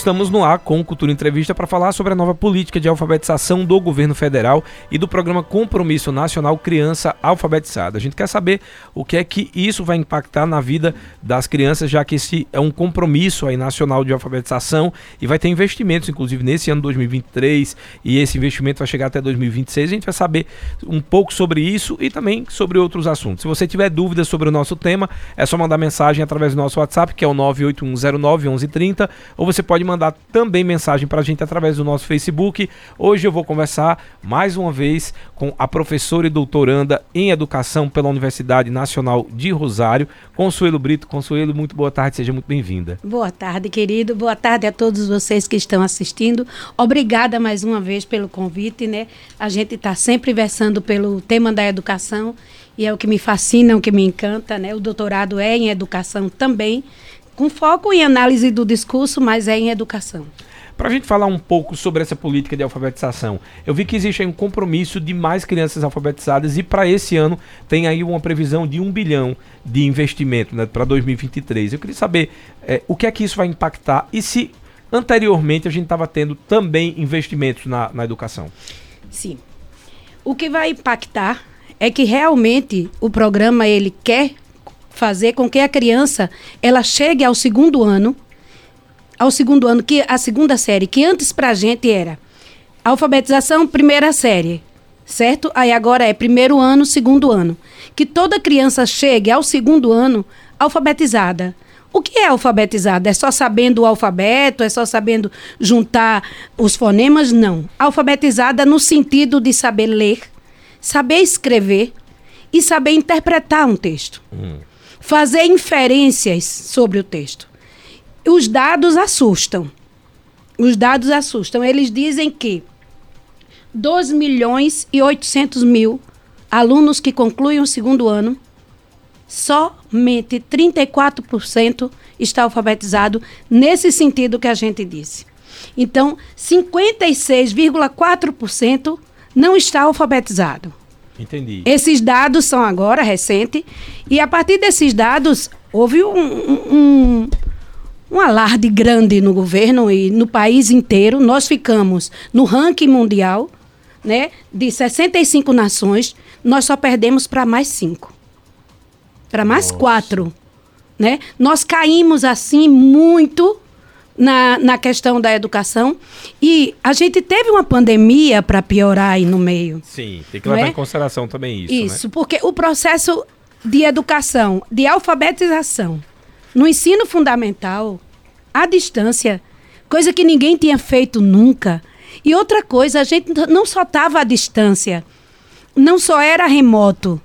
Estamos no ar com Cultura Entrevista para falar sobre a nova política de alfabetização do governo federal e do programa Compromisso Nacional Criança Alfabetizada. A gente quer saber o que é que isso vai impactar na vida das crianças, já que esse é um compromisso aí nacional de alfabetização e vai ter investimentos, inclusive nesse ano 2023, e esse investimento vai chegar até 2026. A gente vai saber um pouco sobre isso e também sobre outros assuntos. Se você tiver dúvidas sobre o nosso tema, é só mandar mensagem através do nosso WhatsApp, que é o 98109 1130, ou você pode mandar também mensagem para a gente através do nosso Facebook. Hoje eu vou conversar mais uma vez com a professora e doutoranda em educação pela Universidade Nacional de Rosário, Consuelo Brito. Consuelo, muito boa tarde, seja muito bem-vinda. Boa tarde, querido. Boa tarde a todos vocês que estão assistindo. Obrigada mais uma vez pelo convite, né? A gente está sempre versando pelo tema da educação e é o que me fascina, o que me encanta, né? O doutorado é em educação também com foco em análise do discurso, mas é em educação. Para a gente falar um pouco sobre essa política de alfabetização, eu vi que existe um compromisso de mais crianças alfabetizadas e para esse ano tem aí uma previsão de um bilhão de investimento né, para 2023. Eu queria saber é, o que é que isso vai impactar e se anteriormente a gente estava tendo também investimentos na, na educação. Sim. O que vai impactar é que realmente o programa ele quer fazer com que a criança ela chegue ao segundo ano, ao segundo ano, que a segunda série, que antes para a gente era alfabetização, primeira série, certo? Aí agora é primeiro ano, segundo ano. Que toda criança chegue ao segundo ano alfabetizada. O que é alfabetizada? É só sabendo o alfabeto? É só sabendo juntar os fonemas? Não. Alfabetizada no sentido de saber ler, saber escrever e saber interpretar um texto. Hum fazer inferências sobre o texto. Os dados assustam. Os dados assustam. Eles dizem que 2 milhões e 800 mil alunos que concluem o segundo ano, somente 34% está alfabetizado nesse sentido que a gente disse. Então, 56,4% não está alfabetizado. Entendi. Esses dados são agora recentes. E a partir desses dados, houve um, um, um alarde grande no governo e no país inteiro. Nós ficamos no ranking mundial, né? De 65 nações, nós só perdemos para mais cinco. Para mais Nossa. quatro. Né? Nós caímos assim muito na, na questão da educação. E a gente teve uma pandemia para piorar aí no meio. Sim, tem que levar é? em consideração também isso. Né? Isso, né? porque o processo de educação, de alfabetização, no ensino fundamental, à distância, coisa que ninguém tinha feito nunca. E outra coisa, a gente não só estava à distância, não só era remoto,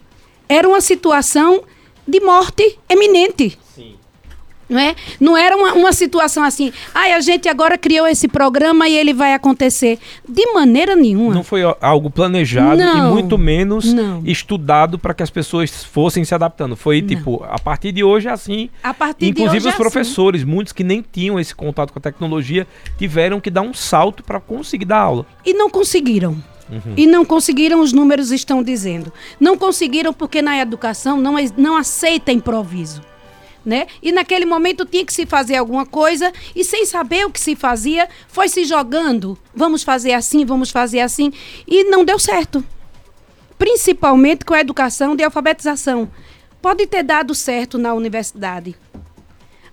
era uma situação de morte eminente. Não, é? não era uma, uma situação assim, ai, a gente agora criou esse programa e ele vai acontecer. De maneira nenhuma. Não foi algo planejado não, e muito menos não. estudado para que as pessoas fossem se adaptando. Foi não. tipo, a partir de hoje é assim. A partir Inclusive de hoje os é professores, assim. muitos que nem tinham esse contato com a tecnologia, tiveram que dar um salto para conseguir dar aula. E não conseguiram. Uhum. E não conseguiram, os números estão dizendo. Não conseguiram porque na educação não, não aceita improviso né? E naquele momento tinha que se fazer alguma coisa e sem saber o que se fazia, foi se jogando. Vamos fazer assim, vamos fazer assim e não deu certo. Principalmente com a educação de alfabetização. Pode ter dado certo na universidade.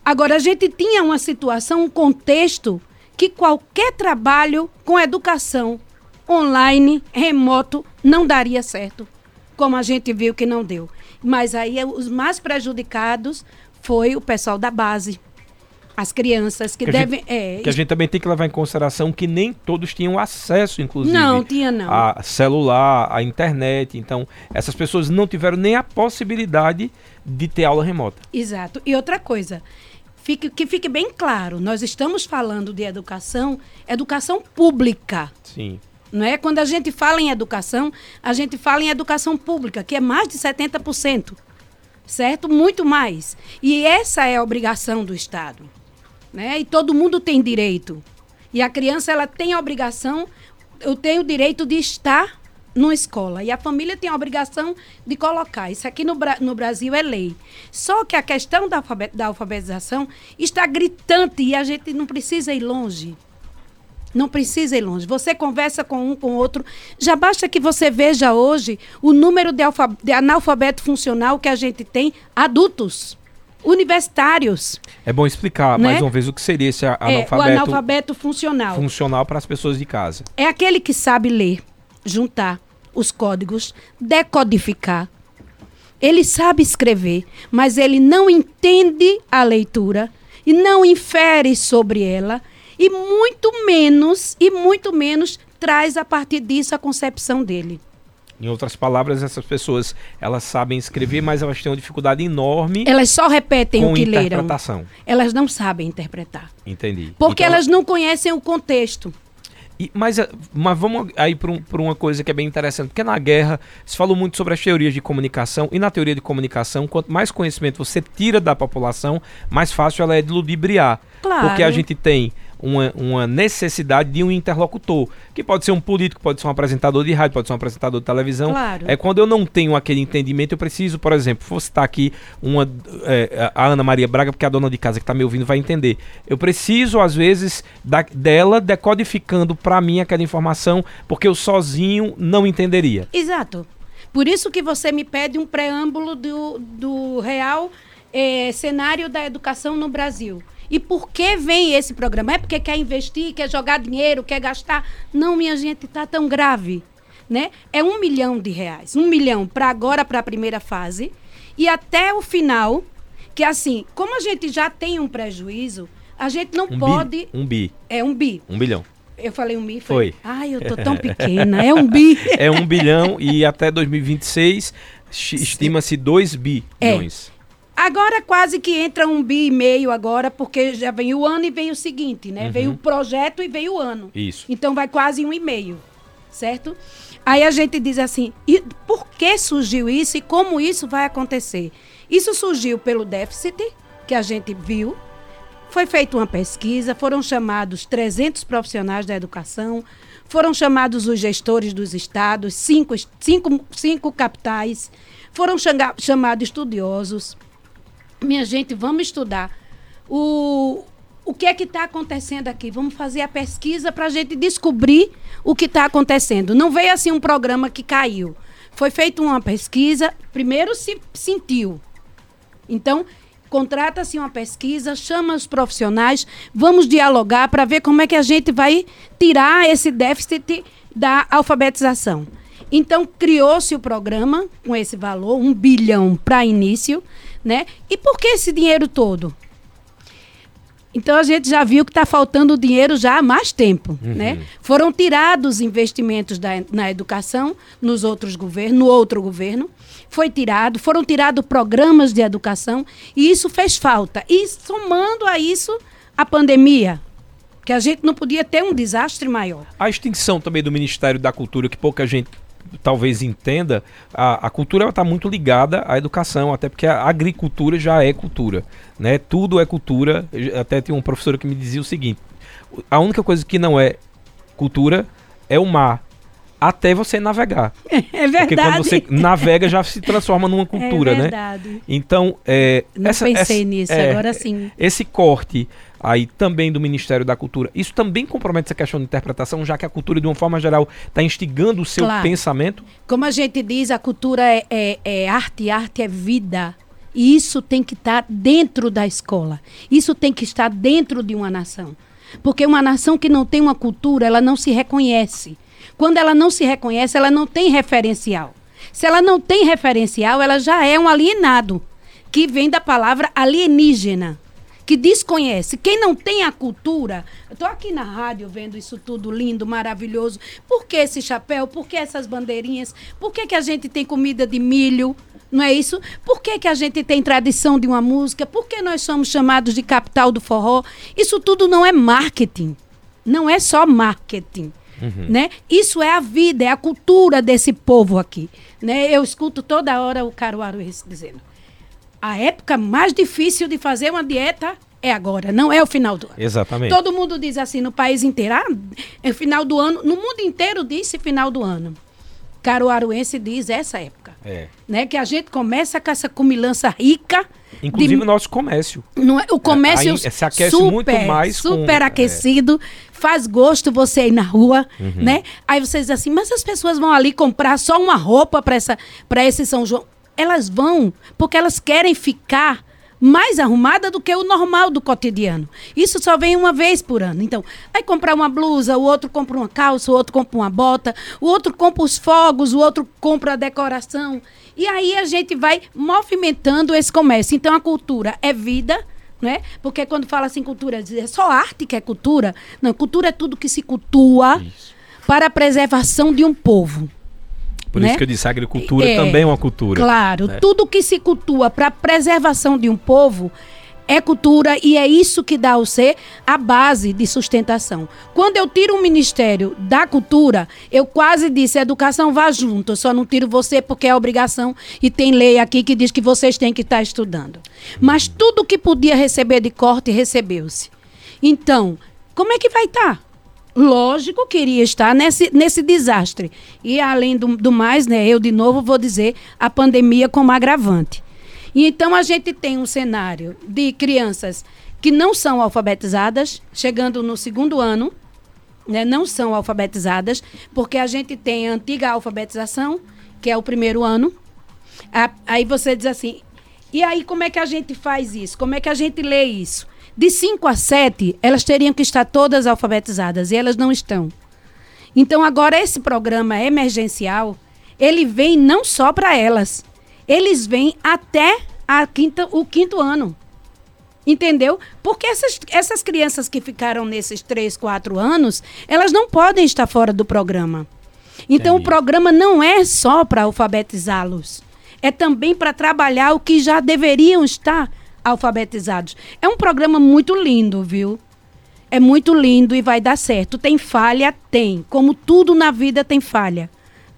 Agora a gente tinha uma situação, um contexto que qualquer trabalho com educação online, remoto, não daria certo, como a gente viu que não deu. Mas aí os mais prejudicados foi o pessoal da base. As crianças que, que devem. Gente, é, que a gente também tem que levar em consideração que nem todos tinham acesso, inclusive. Não, tinha não. A celular, a internet. Então, essas pessoas não tiveram nem a possibilidade de ter aula remota. Exato. E outra coisa, fique, que fique bem claro, nós estamos falando de educação, educação pública. Sim. Não é? Quando a gente fala em educação, a gente fala em educação pública, que é mais de 70% certo? Muito mais. E essa é a obrigação do Estado, né? E todo mundo tem direito. E a criança ela tem a obrigação, eu tenho o direito de estar numa escola. E a família tem a obrigação de colocar. Isso aqui no, no Brasil é lei. Só que a questão da, alfabet, da alfabetização está gritante e a gente não precisa ir longe. Não precisa ir longe. Você conversa com um, com outro. Já basta que você veja hoje o número de, de analfabeto funcional que a gente tem adultos universitários. É bom explicar né? mais uma vez o que seria esse analfabeto, é, o analfabeto funcional. Funcional para as pessoas de casa. É aquele que sabe ler, juntar os códigos, decodificar. Ele sabe escrever, mas ele não entende a leitura e não infere sobre ela e muito menos e muito menos traz a partir disso a concepção dele. Em outras palavras, essas pessoas, elas sabem escrever, mas elas têm uma dificuldade enorme. Elas só repetem o que leram. Elas não sabem interpretar. Entendi. Porque então, elas não conhecem o contexto. E, mas, eh, mas vamos aí para um, uma coisa que é bem interessante, porque na guerra se falou muito sobre as teorias de comunicação, e na teoria de comunicação, quanto mais conhecimento você tira da população, mais fácil ela é de ludibriar. Claro. Porque a gente tem uma, uma necessidade de um interlocutor, que pode ser um político, pode ser um apresentador de rádio, pode ser um apresentador de televisão. Claro. É quando eu não tenho aquele entendimento, eu preciso, por exemplo, vou citar aqui uma, é, a Ana Maria Braga, porque a dona de casa que está me ouvindo vai entender. Eu preciso, às vezes, da, dela decodificando para mim aquela informação, porque eu sozinho não entenderia. Exato. Por isso que você me pede um preâmbulo do, do real é, cenário da educação no Brasil. E por que vem esse programa? É porque quer investir, quer jogar dinheiro, quer gastar? Não, minha gente, está tão grave. Né? É um milhão de reais. Um milhão para agora, para a primeira fase. E até o final, que assim, como a gente já tem um prejuízo, a gente não um pode. Bi. Um bi. É um bi. Um bilhão. Eu falei um bi? Foi. foi. Ai, eu tô tão pequena. É um bi. é um bilhão e até 2026 estima-se 2 bilhões. É. Agora quase que entra um bi e meio agora, porque já vem o ano e vem o seguinte, né? Uhum. Veio o projeto e veio o ano. Isso. Então vai quase um e meio, certo? Aí a gente diz assim, e por que surgiu isso e como isso vai acontecer? Isso surgiu pelo déficit que a gente viu. Foi feita uma pesquisa, foram chamados 300 profissionais da educação, foram chamados os gestores dos estados, cinco, cinco, cinco capitais, foram chamados estudiosos, minha gente, vamos estudar. O, o que é que está acontecendo aqui? Vamos fazer a pesquisa para a gente descobrir o que está acontecendo. Não veio assim um programa que caiu. Foi feita uma pesquisa, primeiro se sentiu. Então, contrata-se uma pesquisa, chama os profissionais, vamos dialogar para ver como é que a gente vai tirar esse déficit da alfabetização. Então, criou-se o programa com esse valor, um bilhão para início né? E por que esse dinheiro todo? Então a gente já viu que está faltando dinheiro já há mais tempo, uhum. né? Foram tirados investimentos da, na educação nos outros governos, no outro governo, foi tirado, foram tirados programas de educação e isso fez falta. E somando a isso a pandemia, que a gente não podia ter um desastre maior. A extinção também do Ministério da Cultura, que pouca gente talvez entenda, a, a cultura está muito ligada à educação, até porque a agricultura já é cultura, né? Tudo é cultura. Até tem um professor que me dizia o seguinte: a única coisa que não é cultura é o mar. Até você navegar. É verdade. Porque quando você navega já se transforma numa cultura, é verdade. né? Então, é, não essa, pensei essa, nisso, é, agora sim. Esse corte aí também do Ministério da Cultura. Isso também compromete essa questão de interpretação, já que a cultura, de uma forma geral, está instigando o seu claro. pensamento? Como a gente diz, a cultura é, é, é arte, arte é vida. E isso tem que estar tá dentro da escola. Isso tem que estar dentro de uma nação. Porque uma nação que não tem uma cultura, ela não se reconhece. Quando ela não se reconhece, ela não tem referencial. Se ela não tem referencial, ela já é um alienado, que vem da palavra alienígena que desconhece. Quem não tem a cultura. Eu estou aqui na rádio vendo isso tudo lindo, maravilhoso. Por que esse chapéu? Por que essas bandeirinhas? Por que, que a gente tem comida de milho? Não é isso? Por que, que a gente tem tradição de uma música? Por que nós somos chamados de capital do forró? Isso tudo não é marketing. Não é só marketing. Uhum. Né? Isso é a vida, é a cultura desse povo aqui. Né? Eu escuto toda hora o Caruaru dizendo a época mais difícil de fazer uma dieta é agora, não é o final do ano. Exatamente. Todo mundo diz assim no país inteiro, ah, é final do ano, no mundo inteiro disse final do ano. caruaruense diz essa época. É. Né? Que a gente começa com essa comilança rica. Inclusive de- o nosso comércio. não é- o comércio aí se aquece super, muito mais com- super é. aquecido, faz gosto você ir na rua, Uhum. né? Aí você diz assim, mas as pessoas vão ali comprar só uma roupa para essa para esse São João. Elas vão porque elas querem ficar mais arrumada do que o normal do cotidiano. Isso só vem uma vez por ano. Então, vai comprar uma blusa, o outro compra uma calça, o outro compra uma bota, o outro compra os fogos, o outro compra a decoração. E aí a gente vai movimentando esse comércio. Então, a cultura é vida, né? Porque quando fala assim cultura, é só arte que é cultura. Não, cultura é tudo que se cultua Isso. para a preservação de um povo. Por né? isso que eu disse, a agricultura É, também é uma cultura. Claro, né? tudo que se cultua para a preservação de um povo é cultura e é isso que dá ao ser a base de sustentação. Quando eu tiro o Ministério da Cultura, eu quase disse, a educação vá junto, eu só não tiro você porque é obrigação e tem lei aqui que diz que vocês têm que estar estudando. Mas tudo que podia receber de corte, recebeu-se. Então, como é que vai estar? Lógico que iria estar nesse, nesse desastre. E além do, do mais, né, eu de novo vou dizer a pandemia como agravante. E então a gente tem um cenário de crianças que não são alfabetizadas, chegando no segundo ano, né, não são alfabetizadas, porque a gente tem a antiga alfabetização, que é o primeiro ano. A- aí você diz assim, e aí como é que a gente faz isso? Como é que a gente lê isso? De 5 a 7, elas teriam que estar todas alfabetizadas e elas não estão. Então agora esse programa emergencial, ele vem não só para elas, eles vêm até a quinta, o quinto ano. Entendeu? Porque essas, essas crianças que ficaram nesses três, quatro anos, elas não podem estar fora do programa. Então, Entendi. o programa não é só para alfabetizá-los. É também para trabalhar o que já deveriam estar alfabetizados. É um programa muito lindo, viu? É muito lindo e vai dar certo. Tem falha? Tem. Como tudo na vida tem falha.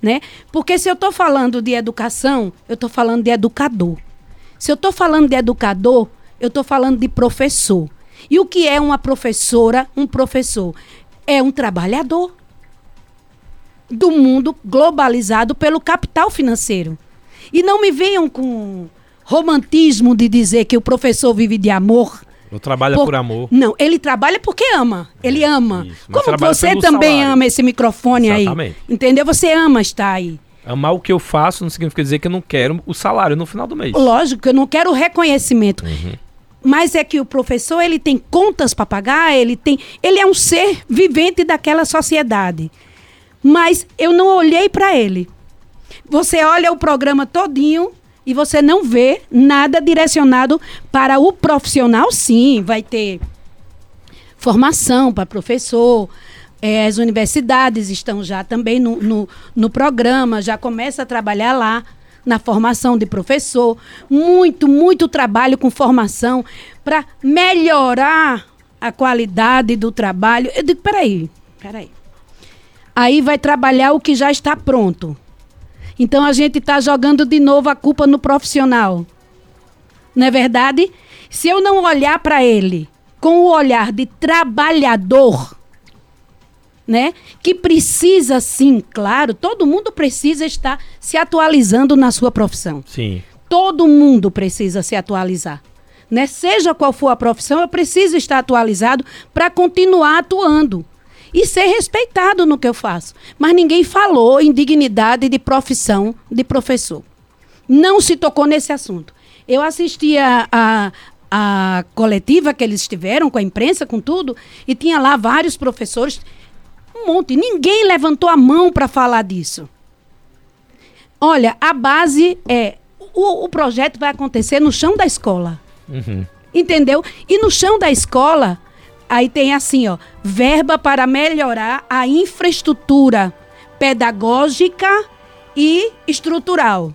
Né? Porque se eu estou falando de educação, eu estou falando de educador. Se eu estou falando de educador, eu estou falando de professor. E o que é uma professora, um professor? É um trabalhador do mundo globalizado pelo capital financeiro. E não me venham com romantismo de dizer que o professor vive de amor. Eu trabalho Por- por amor. Não, ele trabalha porque ama. Ele ama. isso, Como trabalha você também salário. ama esse microfone Exatamente. aí. Entendeu? Você ama estar aí. Amar o que eu faço não significa dizer que eu não quero o salário no final do mês. Lógico eu não quero reconhecimento. Uhum. Mas é que o professor, ele tem contas para pagar, ele tem, ele é um ser vivente daquela sociedade. Mas eu não olhei para ele. Você olha o programa todinho e você não vê nada direcionado para o profissional, sim, vai ter formação para professor. eh, as universidades estão já também no, no, no programa, já começa a trabalhar lá na formação de professor. Muito, muito trabalho com formação para melhorar a qualidade do trabalho. Eu digo, peraí, peraí. Aí vai trabalhar o que já está pronto. Então a gente está jogando de novo a culpa no profissional. Não é verdade? Se eu não olhar para ele com o olhar de trabalhador, né? Que precisa sim, claro, todo mundo precisa estar se atualizando na sua profissão. Sim. Todo mundo precisa se atualizar. Né? Seja qual for a profissão, eu preciso estar atualizado para continuar atuando e ser respeitado no que eu faço. Mas ninguém falou em dignidade de profissão de professor. Não se tocou nesse assunto. Eu assisti a, a, a coletiva que eles tiveram com a imprensa, com tudo, e tinha lá vários professores, um monte. Ninguém levantou a mão para falar disso. Olha, a base é. O, o projeto vai acontecer no chão da escola. Uhum. Entendeu? E no chão da escola, aí tem assim, ó, verba para melhorar a infraestrutura pedagógica e estrutural.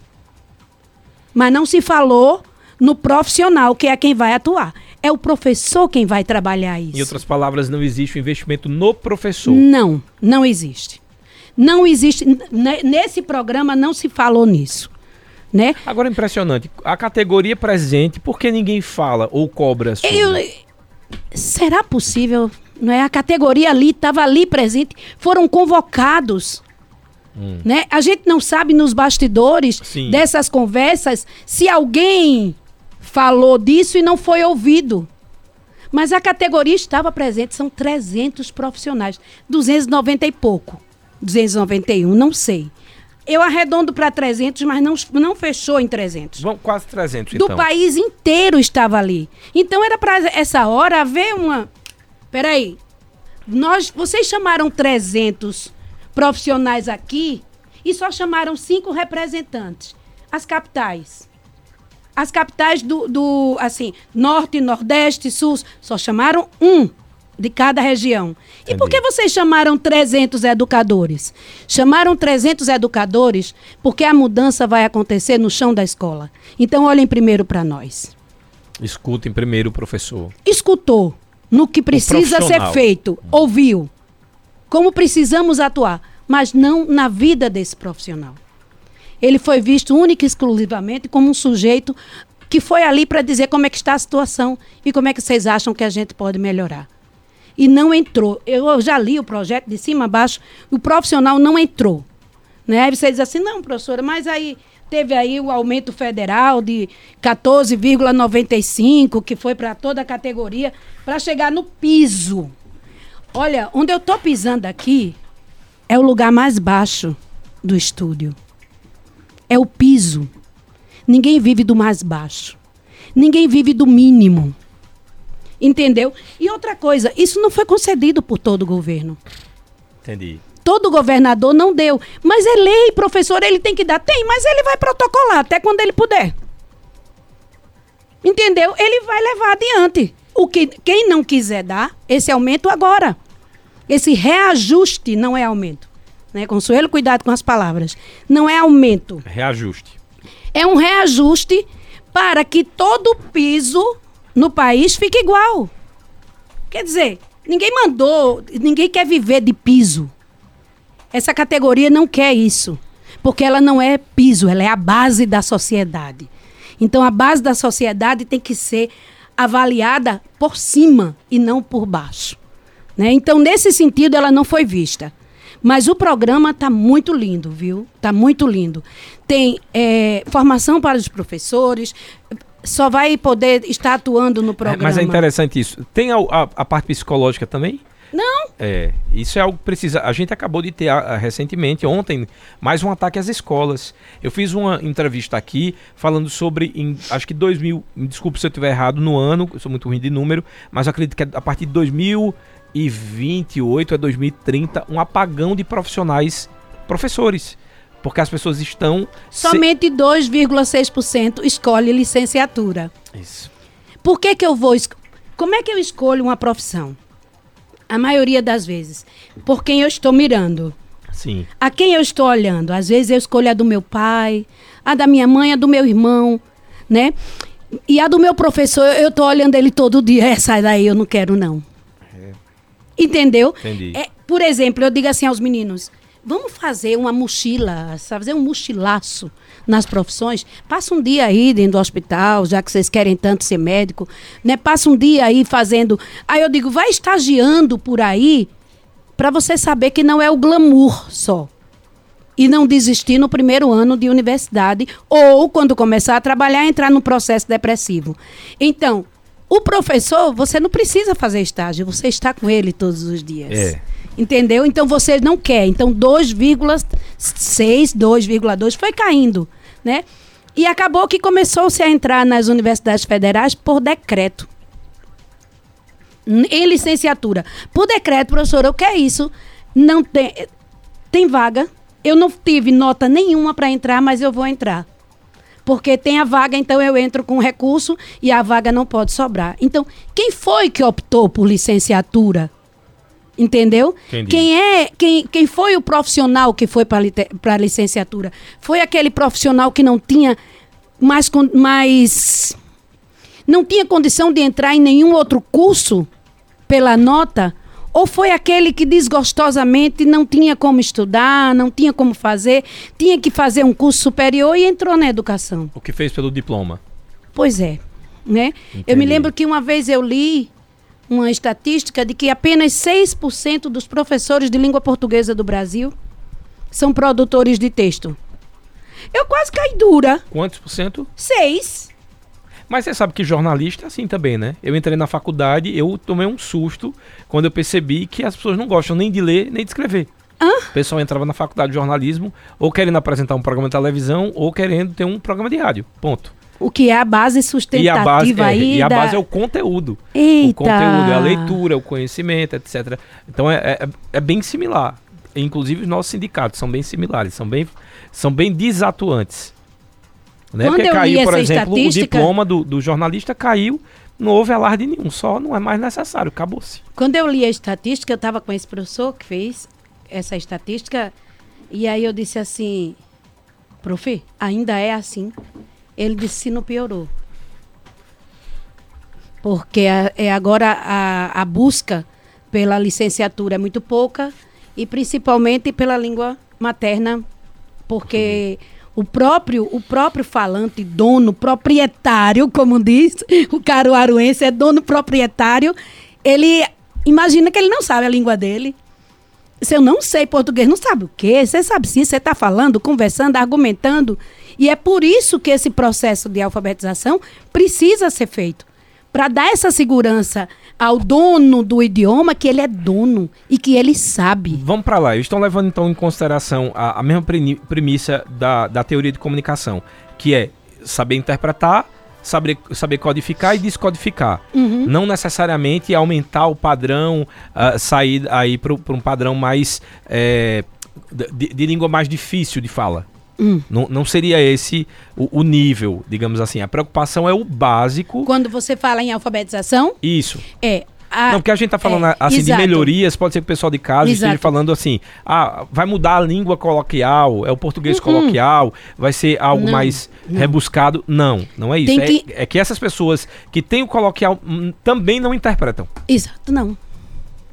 Mas não se falou no profissional, que é quem vai atuar. É o professor quem vai trabalhar isso. Em outras palavras, não existe o investimento no professor. Não, não existe. Não existe. Nesse programa não se falou nisso. Né? Agora é impressionante. A categoria presente, por que ninguém fala ou cobra sobre? Eu, será possível? Não é? A categoria ali estava ali presente, foram convocados. Hum. Né? A gente não sabe nos bastidores Sim. dessas conversas se alguém falou disso e não foi ouvido. Mas a categoria estava presente, são 300 profissionais, 290 e pouco, 291, não sei. Eu arredondo para 300, mas não, não fechou em 300. Vamos quase 300, Do então. país inteiro estava ali. Então era para essa hora haver uma... Peraí, nós, vocês chamaram 300 profissionais aqui e só chamaram cinco representantes. As capitais. As capitais do, do assim, norte, nordeste, sul, só chamaram um de cada região. Entendi. E por que vocês chamaram 300 educadores? Chamaram 300 educadores porque a mudança vai acontecer no chão da escola. Então, olhem primeiro para nós. Escutem primeiro o professor. Escutou no que precisa ser feito, ouviu como precisamos atuar, mas não na vida desse profissional. Ele foi visto única e exclusivamente como um sujeito que foi ali para dizer como é que está a situação e como é que vocês acham que a gente pode melhorar. E não entrou. Eu já li o projeto de cima a baixo, o profissional não entrou. Né? Você diz assim, não, professora, mas aí teve aí o aumento federal de 14,95, que foi para toda a categoria, para chegar no piso. Olha, onde eu estou pisando aqui é o lugar mais baixo do estúdio. É o piso. Ninguém vive do mais baixo. Ninguém vive do mínimo. Entendeu? E outra coisa, isso não foi concedido por todo o governo. Entendi. Todo governador não deu. Mas é lei, professor, ele tem que dar. Tem, mas ele vai protocolar até quando ele puder. Entendeu? Ele vai levar adiante. O que quem não quiser dar esse aumento agora. Esse reajuste não é aumento. Né? Consuelo, cuidado com as palavras. Não é aumento. Reajuste. É um reajuste para que todo piso no país fique igual. Quer dizer, ninguém mandou, ninguém quer viver de piso. Essa categoria não quer isso. Porque ela não é piso, ela é a base da sociedade. Então a base da sociedade tem que ser avaliada por cima e não por baixo. Né? Então, nesse sentido, ela não foi vista. Mas o programa está muito lindo, viu? Está muito lindo. Tem é, formação para os professores, só vai poder estar atuando no programa. É, mas é interessante isso. Tem a, a, a, parte psicológica também? Não. É, isso é algo que precisa. A gente acabou de ter a, recentemente, ontem, mais um ataque às escolas. Eu fiz uma entrevista aqui falando sobre, em, acho que 2000, me desculpe se eu estiver errado no ano, eu sou muito ruim de número, mas acredito que é a partir de 2028 a 2030, um apagão de profissionais, professores porque as pessoas estão. Somente se... 2,6% escolhe licenciatura. Isso. Por que, que eu vou. Como é que eu escolho uma profissão? A maioria das vezes. Por quem eu estou mirando. Sim. A quem eu estou olhando? Às vezes eu escolho a do meu pai, a da minha mãe, a do meu irmão, né? E a do meu professor, eu estou olhando ele todo dia. Essa daí eu não quero, não. É. Entendeu? Entendi. É, por exemplo, eu digo assim aos meninos: Vamos fazer uma mochila, fazer um mochilaço nas profissões. Passa um dia aí dentro do hospital, já que vocês querem tanto ser médico, né? Passa um dia aí fazendo. Aí eu digo, vai estagiando por aí para você saber que não é o glamour só. E não desistir no primeiro ano de universidade ou quando começar a trabalhar entrar no processo depressivo. Então, o professor, você não precisa fazer estágio, você está com ele todos os dias. É. Entendeu? Então você não quer. Então 2,6, 2,2 foi caindo, né? E acabou que começou-se a entrar nas universidades federais por decreto. Em licenciatura. Por decreto, professora, o que é isso? Não tem tem vaga. Eu não tive nota nenhuma para entrar, mas eu vou entrar. Porque tem a vaga, então eu entro com recurso e a vaga não pode sobrar. Então, quem foi que optou por licenciatura? Entendeu? Entendi. Quem é, quem, quem foi o profissional que foi para a licenciatura? Foi aquele profissional que não tinha mais, mais não tinha condição de entrar em nenhum outro curso pela nota? Ou foi aquele que desgostosamente não tinha como estudar, não tinha como fazer, tinha que fazer um curso superior e entrou na educação? O que fez pelo diploma? Pois é. Né? Eu me lembro que uma vez eu li uma estatística de que apenas 6% dos professores de língua portuguesa do Brasil são produtores de texto. Eu quase caí dura. Quantos por cento? Seis. Mas você sabe que jornalista é assim também, né? Eu entrei na faculdade, eu tomei um susto quando eu percebi que as pessoas não gostam nem de ler, nem de escrever. Hã? O pessoal entrava na faculdade de jornalismo ou querendo apresentar um programa de televisão ou querendo ter um programa de rádio. Ponto. O que é a base E a sustentativa base, é, aí e a da... base é o conteúdo. O Eita. conteúdo é a leitura, o conhecimento, etc. Então é, é, é bem similar. Inclusive os nossos sindicatos são bem similares, são bem, são bem desatuantes. Né? Quando Porque caiu, por exemplo, o estatística- diploma do, do jornalista caiu, não houve alarde nenhum, só não é mais necessário, acabou-se. Quando eu li a estatística, eu estava com esse professor que fez essa estatística, e aí eu disse assim, prof, ainda é assim? Ele disse, se não piorou. Porque a- é agora a, a busca pela licenciatura é muito pouca, e principalmente pela língua materna, porque o próprio, o próprio falante, dono, proprietário, como diz o caruaruense, é dono proprietário, ele imagina que ele não sabe a língua dele. Se eu não sei português, não sabe o quê? Você sabe sim, você está falando, conversando, argumentando. E é por isso que esse processo de alfabetização precisa ser feito. Para dar essa segurança ao dono do idioma, que ele é dono e que ele sabe. Vamos para lá. Eles estão levando então em consideração a, a mesma premissa da, da teoria de comunicação, que é saber interpretar, saber, saber codificar e descodificar. Uhum. Não necessariamente aumentar o padrão, ah, sair aí para um padrão mais é, de, de língua mais difícil de fala. Hum. Não, não seria esse o, o nível, digamos assim. A preocupação é o básico. Quando você fala em alfabetização, Isso. é. A, Não, porque a gente tá falando é, assim exato. de melhorias, pode ser que o pessoal de casa esteja Exato. falando assim: ah, vai mudar a língua coloquial, é o português coloquial, vai ser algo Uhum. Não, mais não. rebuscado. Não, não é isso. É, que- é que essas pessoas que têm o coloquial hum, também não interpretam. Exato, não.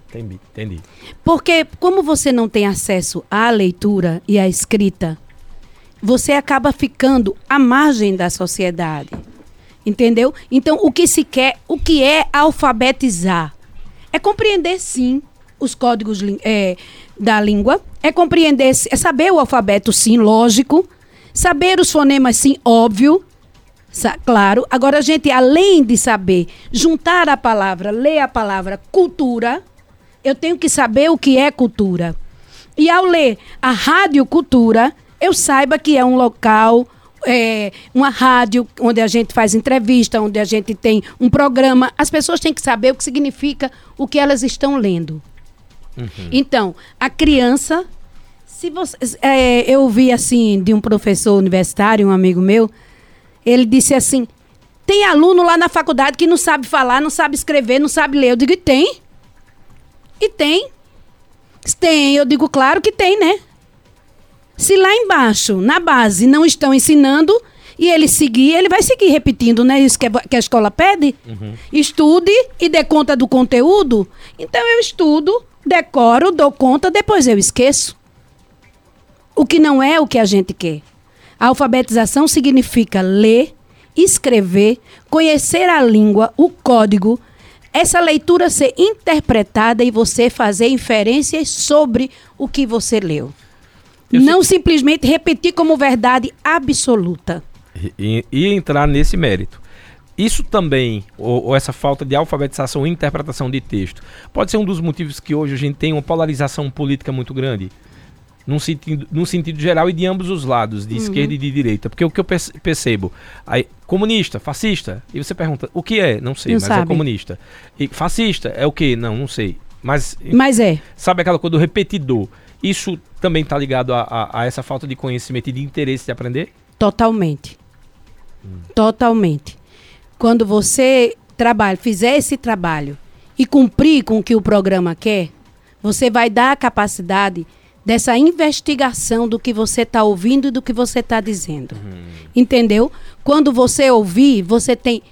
Entendi, entendi. Porque como você não tem acesso à leitura e à escrita, você acaba ficando à margem da sociedade. Entendeu? Então, o que se quer, o que é alfabetizar? É compreender, sim, os códigos é, da língua, é compreender, é saber o alfabeto, sim, lógico, saber os fonemas, sim, óbvio, claro. Agora, a gente, além de saber juntar a palavra, ler a palavra cultura, eu tenho que saber o que é cultura. E ao ler a rádio cultura, eu saiba que é um local, é, uma rádio onde a gente faz entrevista, onde a gente tem um programa. As pessoas têm que saber o que significa o que elas estão lendo. Então, a criança, se você, é, eu ouvi assim de um professor universitário, um amigo meu, ele disse assim: tem aluno lá na faculdade que não sabe falar, não sabe escrever, não sabe ler. Eu digo, e tem? E tem. Tem, eu digo, claro que tem, né? Se lá embaixo, na base, não estão ensinando e ele seguir, ele vai seguir repetindo, né? Isso que, que a escola pede. Estude e dê conta do conteúdo. Então eu estudo, decoro, dou conta, depois eu esqueço. O que não é o que a gente quer. A alfabetização significa ler, escrever, conhecer a língua, o código, essa leitura ser interpretada e você fazer inferências sobre o que você leu. Eu Não simplesmente repetir como verdade absoluta. E, e entrar nesse mérito. Isso também, ou, ou essa falta de alfabetização e interpretação de texto, pode ser um dos motivos que hoje a gente tem uma polarização política muito grande? Num sentido, num sentido geral e de ambos os lados, de Uhum. esquerda e de direita. Porque o que eu perce- percebo, aí, comunista, fascista, e você pergunta, o que é? Não sei, Não mas é sabe. comunista. E fascista é o quê? Não, não sei. Mas Mas é. sabe aquela coisa do repetidor? Isso também está ligado a, a- a essa falta de conhecimento e de interesse de aprender? Totalmente. Totalmente. Quando você trabalha, fizer esse trabalho e cumprir com o que o programa quer, você vai dar a capacidade dessa investigação do que você está ouvindo e do que você está dizendo. Entendeu? Quando você ouvir, você tem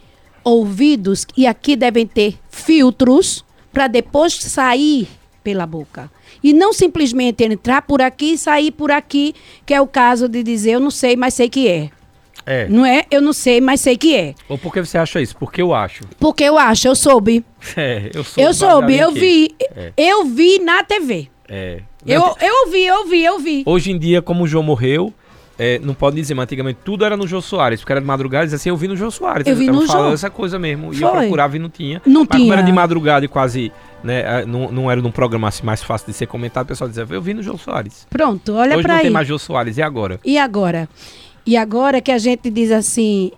ouvidos e aqui devem ter filtros para depois sair pela boca. E não simplesmente entrar por aqui e sair por aqui, que é o caso de dizer eu não sei, mas sei que é. É. Não é eu não sei, mas sei que é. Ou por que você acha isso? Porque eu acho. Porque eu acho, eu soube. É, eu sou eu soube, eu vi. É. Eu vi na TV. É, Eu, eu ouvi, eu ouvi, eu ouvi. Hoje em dia, como o João morreu, é, não pode dizer, mas antigamente tudo era no Jô Soares, porque era de madrugada, dizia assim, eu vi no Jô Soares. Eu vi no falando Jô. essa coisa mesmo. E Foi. eu procurava e não tinha. Não mas como tinha. era de madrugada e quase, né, não, não era num programa assim mais fácil de ser comentado, o pessoal dizia, eu vi no Jô Soares. Pronto, olha Hoje pra não aí. tem mais Jô Soares, e agora? E agora? E agora que a gente diz assim,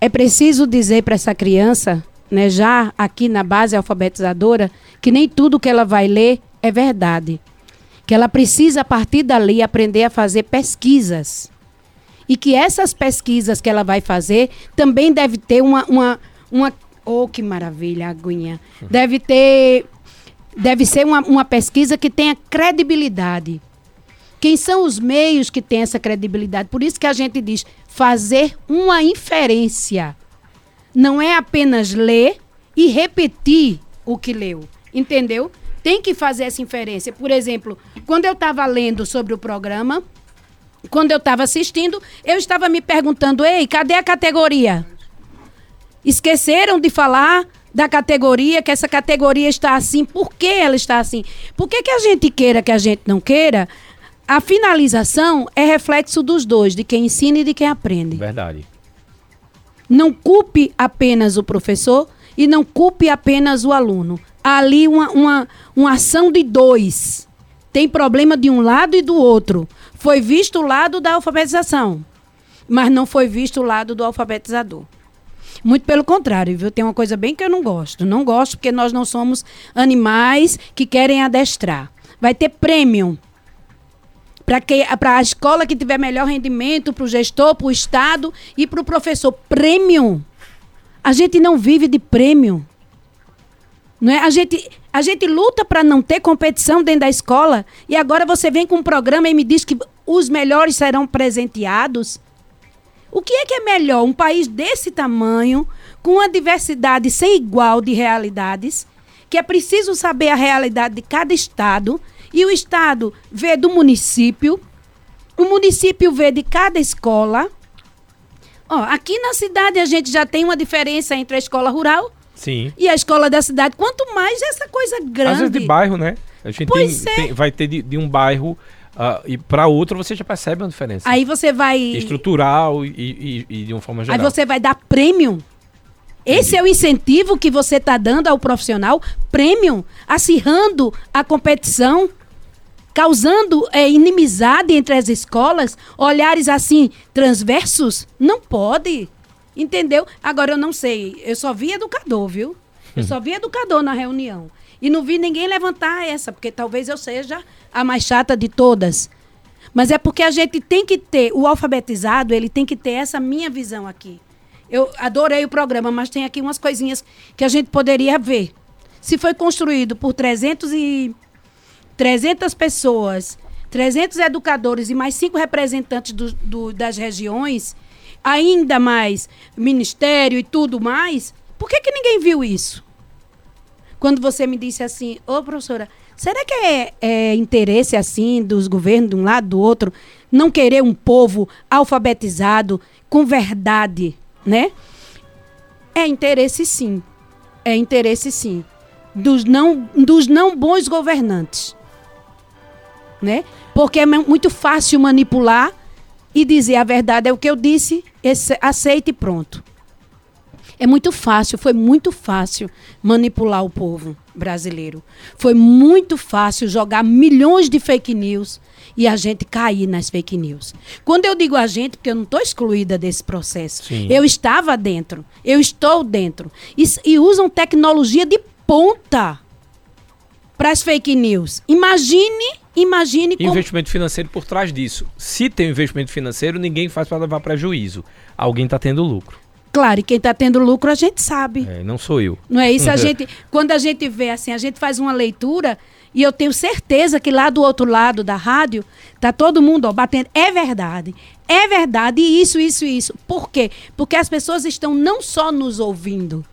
é preciso dizer para essa criança, né, já aqui na base alfabetizadora, que nem tudo que ela vai ler é verdade. Que ela precisa, a partir dali, aprender a fazer pesquisas. E que essas pesquisas que ela vai fazer também deve ter uma. uma, uma oh, que maravilha, aguinha. Deve ter. Deve ser uma, uma pesquisa que tenha credibilidade. Quem são os meios que têm essa credibilidade? Por isso que a gente diz fazer uma inferência. Não é apenas ler e repetir o que leu. Entendeu? Tem que fazer essa inferência. Por exemplo, quando eu estava lendo sobre o programa, quando eu estava assistindo, eu estava me perguntando: ei, cadê a categoria? Esqueceram de falar da categoria, que essa categoria está assim. Por que ela está assim? Por que, que a gente queira, que a gente não queira? A finalização é reflexo dos dois, de quem ensina e de quem aprende. Verdade. Não culpe apenas o professor e não culpe apenas o aluno. Há ali uma, uma, uma ação de dois. Tem problema de um lado e do outro. Foi visto o lado da alfabetização, mas não foi visto o lado do alfabetizador. Muito pelo contrário, viu? Tem uma coisa bem que eu não gosto. Não gosto porque nós não somos animais que querem adestrar. Vai ter prêmio para a escola que tiver melhor rendimento, para o gestor, para o Estado e para o professor. Prêmio. A gente não vive de prêmio. Não é? a, gente, a gente luta para não ter competição dentro da escola e agora você vem com um programa e me diz que os melhores serão presenteados. O que é que é melhor? Um país desse tamanho, com uma diversidade sem igual de realidades, que é preciso saber a realidade de cada estado e o estado vê do município, o município vê de cada escola. Ó, aqui na cidade a gente já tem uma diferença entre a escola rural Sim. e a escola da cidade. Quanto mais essa coisa Às vezes grande. de bairro, né? A gente Pois tem- é. tem- vai ter de, de um bairro ah, e para outro você já percebe uma diferença. Aí você vai. Estrutural e, e- e de uma forma Aí geral. você vai dar prêmio. Esse é o incentivo que você está dando ao profissional, prêmio, acirrando a competição, causando é, inimizade entre as escolas, olhares assim transversos. Não pode. Entendeu? Agora eu não sei. Eu só vi educador, viu? Eu só vi educador na reunião. E não vi ninguém levantar essa, porque talvez eu seja a mais chata de todas. Mas é porque a gente tem que ter, o alfabetizado, ele tem que ter essa minha visão aqui. Eu adorei o programa, mas tem aqui umas coisinhas que a gente poderia ver. Se foi construído por 300 e 300 pessoas, 300 educadores e mais cinco representantes do- do- das regiões, ainda mais ministério e tudo mais, por que, que ninguém viu isso? Quando você me disse assim, ô professora, será que é, é interesse assim dos governos de um lado do outro não querer um povo alfabetizado com verdade, né? É interesse sim. É interesse sim. Dos não, dos não bons governantes. Né? Porque é mu- muito fácil manipular e dizer a verdade é o que eu disse, aceite e pronto. É muito fácil, foi muito fácil manipular o povo brasileiro. Foi muito fácil jogar milhões de fake news e a gente cair nas fake news. Quando eu digo a gente, porque eu não estou excluída desse processo. Sim. Eu estava dentro, eu estou dentro. E, e usam tecnologia de ponta para as fake news. Imagine, imagine como... investimento financeiro por trás disso. Se tem um investimento financeiro, ninguém faz para levar prejuízo. Alguém está tendo lucro. Claro, e quem está tendo lucro a gente sabe. É, não sou eu. Não é isso? A gente, quando a gente vê assim, a gente faz uma leitura e eu tenho certeza que lá do outro lado da rádio tá todo mundo ó, batendo. É verdade. É verdade. E isso, isso, isso. Por quê? Porque as pessoas estão não só nos ouvindo.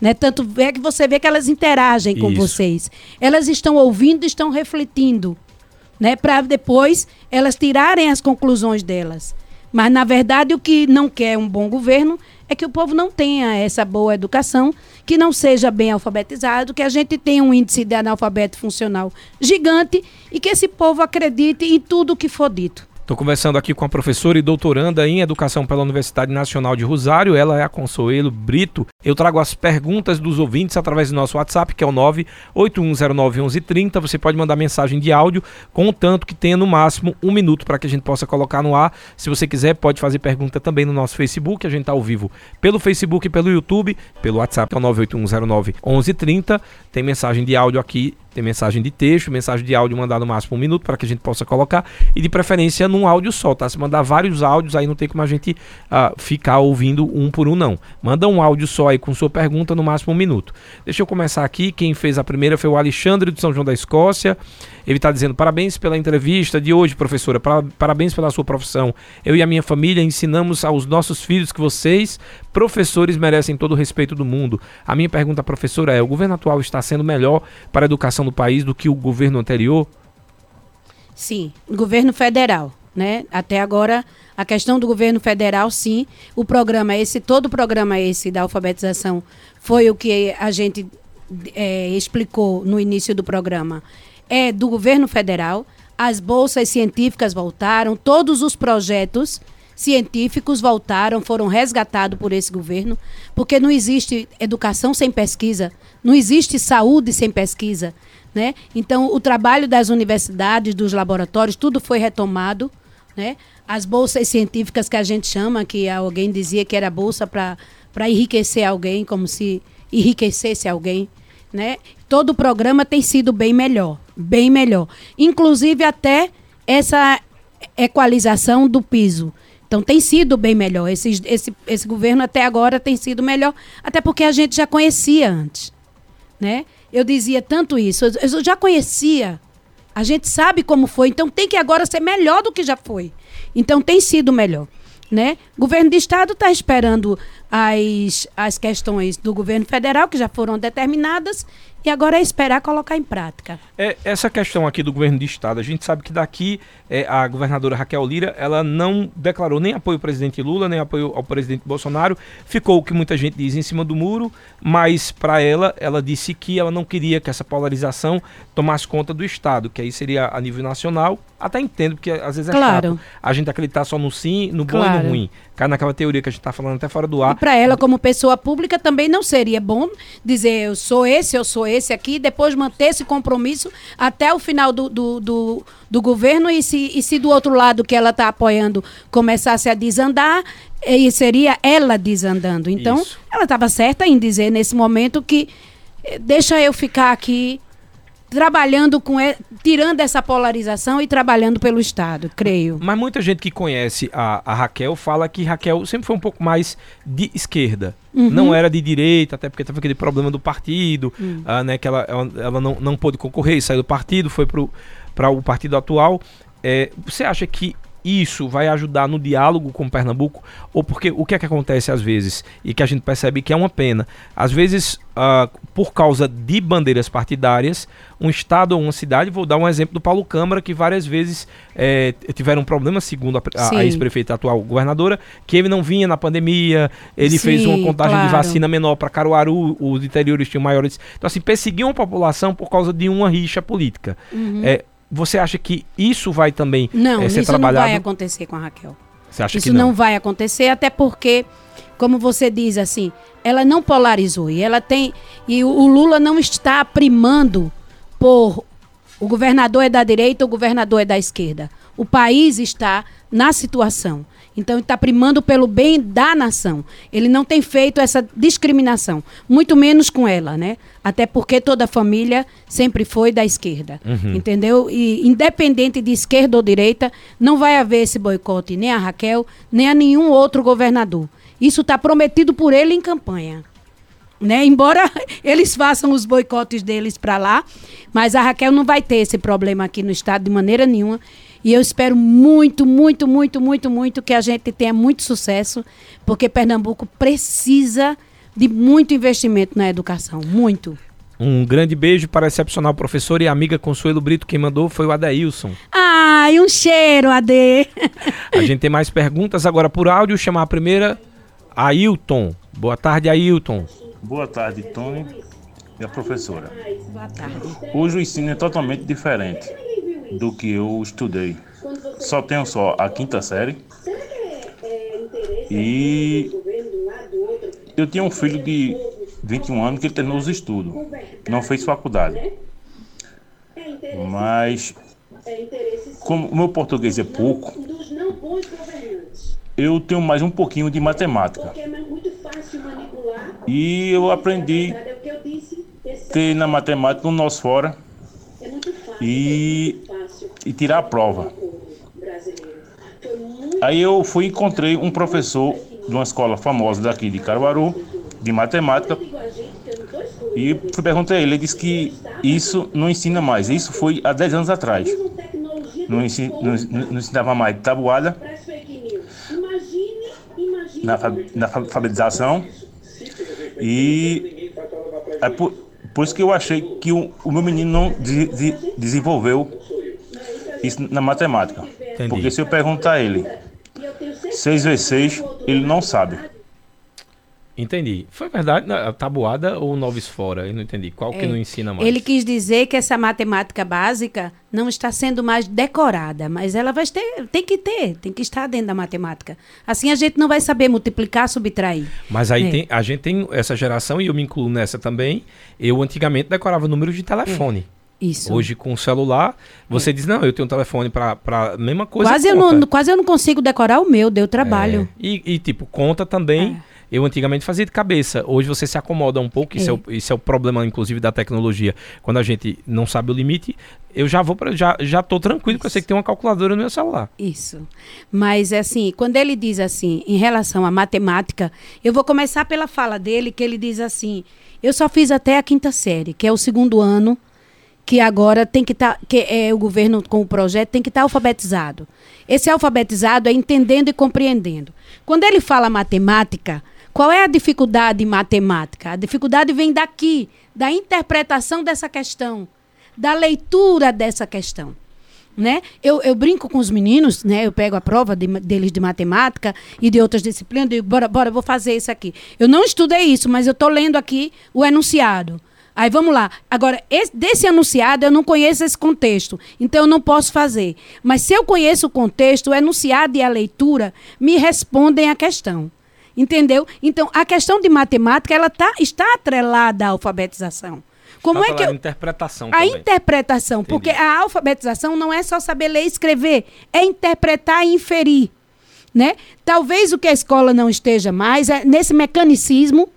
Né? Tanto é que você vê que elas interagem com Isso. vocês. Elas estão ouvindo, estão refletindo. Né? Para depois elas tirarem as conclusões delas. Mas, na verdade, o que não quer um bom governo é que o povo não tenha essa boa educação, que não seja bem alfabetizado, que a gente tenha um índice de analfabeto funcional gigante e que esse povo acredite em tudo o que for dito. Estou conversando aqui com a professora e doutoranda em Educação pela Universidade Nacional de Rosário. Ela é a Consuelo Brito. Eu trago as perguntas dos ouvintes através do nosso WhatsApp, que é o 981091130. Você pode mandar mensagem de áudio, contanto que tenha no máximo um minuto para que a gente possa colocar no ar. Se você quiser, pode fazer pergunta também no nosso Facebook. A gente está ao vivo pelo Facebook e pelo YouTube, pelo WhatsApp, que é o 981091130. Tem mensagem de áudio aqui tem mensagem de texto, mensagem de áudio mandar no máximo um minuto para que a gente possa colocar. E de preferência num áudio só, tá? Se mandar vários áudios, aí não tem como a gente uh, ficar ouvindo um por um, não. Manda um áudio só aí com sua pergunta no máximo um minuto. Deixa eu começar aqui. Quem fez a primeira foi o Alexandre de São João da Escócia. Ele está dizendo: parabéns pela entrevista de hoje, professora. Parabéns pela sua profissão. Eu e a minha família ensinamos aos nossos filhos que vocês, professores, merecem todo o respeito do mundo. A minha pergunta, professora, é: o governo atual está sendo melhor para a educação do país do que o governo anterior? Sim, governo federal. Né? Até agora, a questão do governo federal, sim, o programa esse, todo o programa esse da alfabetização foi o que a gente é, explicou no início do programa é do governo federal. As bolsas científicas voltaram, todos os projetos científicos voltaram, foram resgatados por esse governo, porque não existe educação sem pesquisa, não existe saúde sem pesquisa. Né? Então, o trabalho das universidades, dos laboratórios, tudo foi retomado. Né? As bolsas científicas que a gente chama, que alguém dizia que era bolsa para enriquecer alguém, como se enriquecesse alguém. Né? Todo o programa tem sido bem melhor bem melhor. Inclusive até essa equalização do piso. Então tem sido bem melhor. Esse, esse, esse governo até agora tem sido melhor, até porque a gente já conhecia antes. Né? Eu dizia tanto isso, eu, eu já conhecia. A gente sabe como foi, então tem que agora ser melhor do que já foi. Então tem sido melhor. Né? O governo de estado está esperando as, as questões do governo federal, que já foram determinadas, e agora é esperar colocar em prática. É, essa questão aqui do governo de estado, a gente sabe que daqui é, a governadora Raquel Lira, ela não declarou nem apoio ao presidente Lula, nem apoio ao presidente Bolsonaro. Ficou o que muita gente diz em cima do muro, mas para ela, ela disse que ela não queria que essa polarização tomasse conta do estado, que aí seria a nível nacional. Até entendo, porque às vezes é claro. chato a gente acreditar só no sim, no bom claro. e no ruim. Cai naquela teoria que a gente está falando até fora do ar. E para ela, como pessoa pública, também não seria bom dizer eu sou esse, eu sou esse aqui, depois manter esse compromisso até o final do, do, do, do governo e se, e se do outro lado que ela está apoiando começasse a desandar, e seria ela desandando. Então, Isso. ela estava certa em dizer nesse momento que eh, deixa eu ficar aqui trabalhando com tirando essa polarização e trabalhando pelo Estado, creio. Mas muita gente que conhece a, a Raquel fala que Raquel sempre foi um pouco mais de esquerda. Uhum. Não era de direita, até porque teve aquele problema do partido, uhum. uh, né, que ela, ela, ela, não, não pôde concorrer saiu do partido, foi para o partido atual. É, você acha que isso vai ajudar no diálogo com Pernambuco? Ou porque o que é que acontece às vezes e que a gente percebe que é uma pena? Às vezes, uh, por causa de bandeiras partidárias, um estado ou uma cidade, vou dar um exemplo do Paulo Câmara, que várias vezes é, tiveram um problema, segundo a, a, a ex-prefeita atual governadora, que ele não vinha na pandemia, ele Sim, fez uma contagem claro. de vacina menor para Caruaru, os interiores tinham maiores. Então, assim, perseguiam a população por causa de uma rixa política. Uhum. É, você acha que isso vai também não, é, ser isso trabalhado? não vai acontecer com a Raquel. Você acha isso que não? não vai acontecer, até porque, como você diz assim, ela não polarizou e ela tem e o Lula não está primando por o governador é da direita, o governador é da esquerda. O país está na situação. Então, ele está primando pelo bem da nação. Ele não tem feito essa discriminação, muito menos com ela, né? Até porque toda a família sempre foi da esquerda, uhum. entendeu? E independente de esquerda ou direita, não vai haver esse boicote nem a Raquel, nem a nenhum outro governador. Isso está prometido por ele em campanha. Né? Embora eles façam os boicotes deles para lá, mas a Raquel não vai ter esse problema aqui no estado de maneira nenhuma. E eu espero muito, muito, muito, muito, muito que a gente tenha muito sucesso, porque Pernambuco precisa de muito investimento na educação, muito. Um grande beijo para a excepcional professora e amiga Consuelo Brito. Quem mandou foi o Adailson. Ah, Ai, um cheiro, Ade. A gente tem mais perguntas agora por áudio. Chamar a primeira, Ailton. Boa tarde, Ailton. Boa tarde, Tony e a professora. Boa tarde. Hoje o ensino é totalmente diferente do que eu estudei. Só tenho só a quinta série. E eu tinha um filho de 21 anos que ele terminou os estudos. Não fez faculdade. Mas como o meu português é pouco, eu tenho mais um pouquinho de matemática. E eu aprendi ter na matemática um nós fora e, e tirar a prova. Aí eu fui encontrei um professor de uma escola famosa daqui de Caruaru, de matemática, e fui perguntar a ele, ele disse que isso não ensina mais. Isso foi há 10 anos atrás. Não, ensina, não, não ensinava mais tabuada na, na alfabetização. E é por, por isso que eu achei que o, o meu menino não de, de, desenvolveu isso na matemática. Entendi. Porque se eu perguntar a ele 6 vezes 6, ele não sabe. Entendi. Foi verdade, né? a tabuada ou noves fora? Eu não entendi. Qual que É. não ensina mais? Ele quis dizer que essa matemática básica não está sendo mais decorada, mas ela vai ter, tem que ter, tem que estar dentro da matemática. Assim a gente não vai saber multiplicar, subtrair. Mas aí É. tem, a gente tem essa geração, e eu me incluo nessa também. Eu antigamente decorava números de telefone. Isso. Hoje, com o celular, você diz, não, eu tenho um telefone para a mesma coisa. quase, eu não, quase eu não consigo decorar o meu, deu trabalho. É. E, e, tipo, conta também. É. Eu antigamente fazia de cabeça. Hoje você se acomoda um pouco. Isso é, É. o, isso é o problema, inclusive, da tecnologia. Quando a gente não sabe o limite, eu já vou para já já tô tranquilo, porque eu sei que tem uma calculadora no meu celular. Isso. Mas, assim, quando ele diz assim, em relação à matemática, eu vou começar pela fala dele, que ele diz assim: eu só fiz até a quinta série, que é o segundo ano, que agora tem que estar, que é o governo com o projeto tem que estar alfabetizado. Esse alfabetizado é entendendo e compreendendo. Quando ele fala matemática, qual é a dificuldade em matemática? A dificuldade vem daqui, da interpretação dessa questão, da leitura dessa questão né? Eu, eu brinco com os meninos, né? Eu pego a prova de deles de matemática e de outras disciplinas, digo, bora, bora, vou fazer isso aqui. Eu não estudei isso, mas eu estou lendo aqui o enunciado. Aí vamos lá. Agora, esse- desse enunciado eu não conheço esse contexto, então eu não posso fazer. Mas se eu conheço o contexto, o enunciado e a leitura me respondem a questão. Entendeu? Então, a questão de matemática, ela tá, está atrelada à alfabetização. Como Tá é que eu, interpretação a também. interpretação, Entendi. porque a alfabetização não é só saber ler e escrever, é interpretar e inferir, né? Talvez o que a escola não esteja mais é nesse mecanicismo